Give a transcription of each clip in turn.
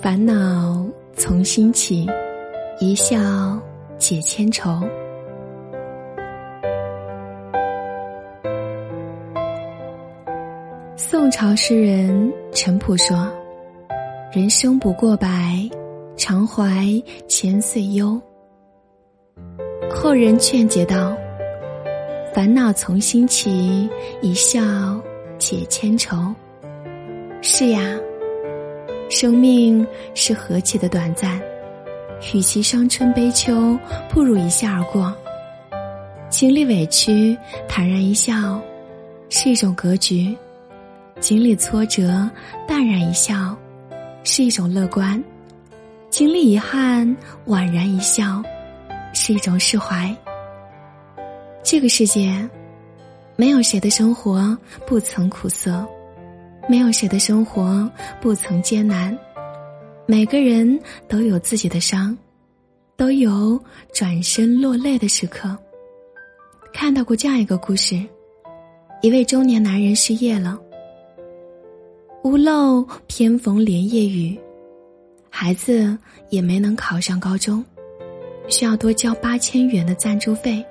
烦恼从心起，一笑解千愁。宋朝诗人陈朴说：“人生不过百，常怀千岁忧。”后人劝解道：“烦恼从心起，一笑解千愁。”是呀，生命是何其的短暂，与其伤春悲秋，不如一笑而过。经历委屈，坦然一笑，是一种格局；经历挫折，淡然一笑，是一种乐观；经历遗憾，宛然一笑。是一种释怀。这个世界，没有谁的生活不曾苦涩，没有谁的生活不曾艰难。每个人都有自己的伤，都有转身落泪的时刻。看到过这样一个故事：一位中年男人失业了，屋漏偏逢连夜雨，孩子也没能考上高中。需要多交八千元的赞助费。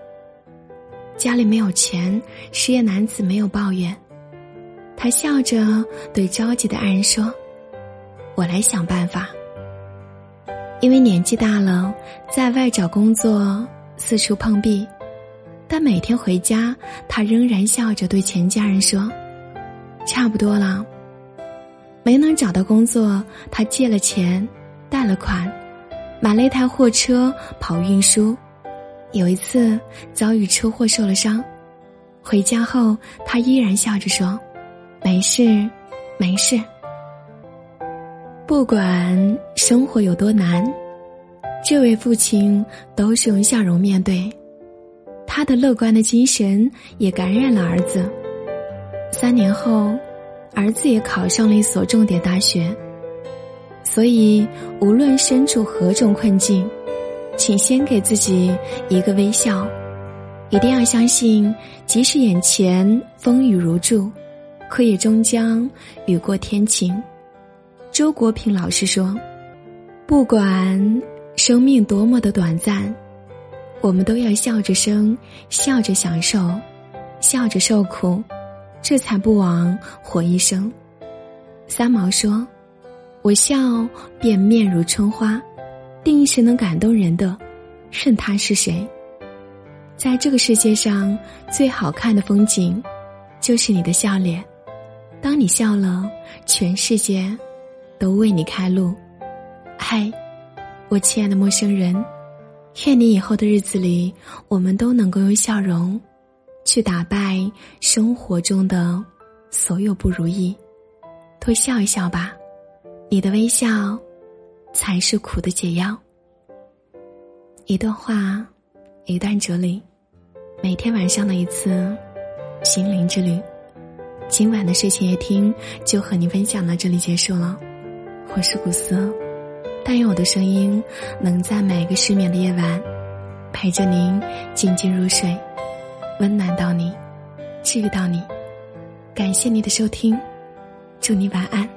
家里没有钱，失业男子没有抱怨，他笑着对着急的爱人说：“我来想办法。”因为年纪大了，在外找工作四处碰壁，但每天回家，他仍然笑着对全家人说：“差不多了。”没能找到工作，他借了钱，贷了款。买了一台货车跑运输，有一次遭遇车祸受了伤，回家后他依然笑着说：“没事，没事。”不管生活有多难，这位父亲都是用笑容面对，他的乐观的精神也感染了儿子。三年后，儿子也考上了一所重点大学。所以，无论身处何种困境，请先给自己一个微笑，一定要相信，即使眼前风雨如注，可也终将雨过天晴。周国平老师说：“不管生命多么的短暂，我们都要笑着生，笑着享受，笑着受苦，这才不枉活一生。”三毛说。我笑便面如春花，定是能感动人的，任他是谁。在这个世界上最好看的风景，就是你的笑脸。当你笑了，全世界都为你开路。嗨，我亲爱的陌生人，愿你以后的日子里，我们都能够用笑容，去打败生活中的所有不如意。多笑一笑吧。你的微笑，才是苦的解药。一段话，一段哲理，每天晚上的一次心灵之旅。今晚的睡前夜听就和您分享到这里结束了。我是古斯，但愿我的声音能在每个失眠的夜晚陪着您静静入睡，温暖到你，治愈到你。感谢您的收听，祝您晚安。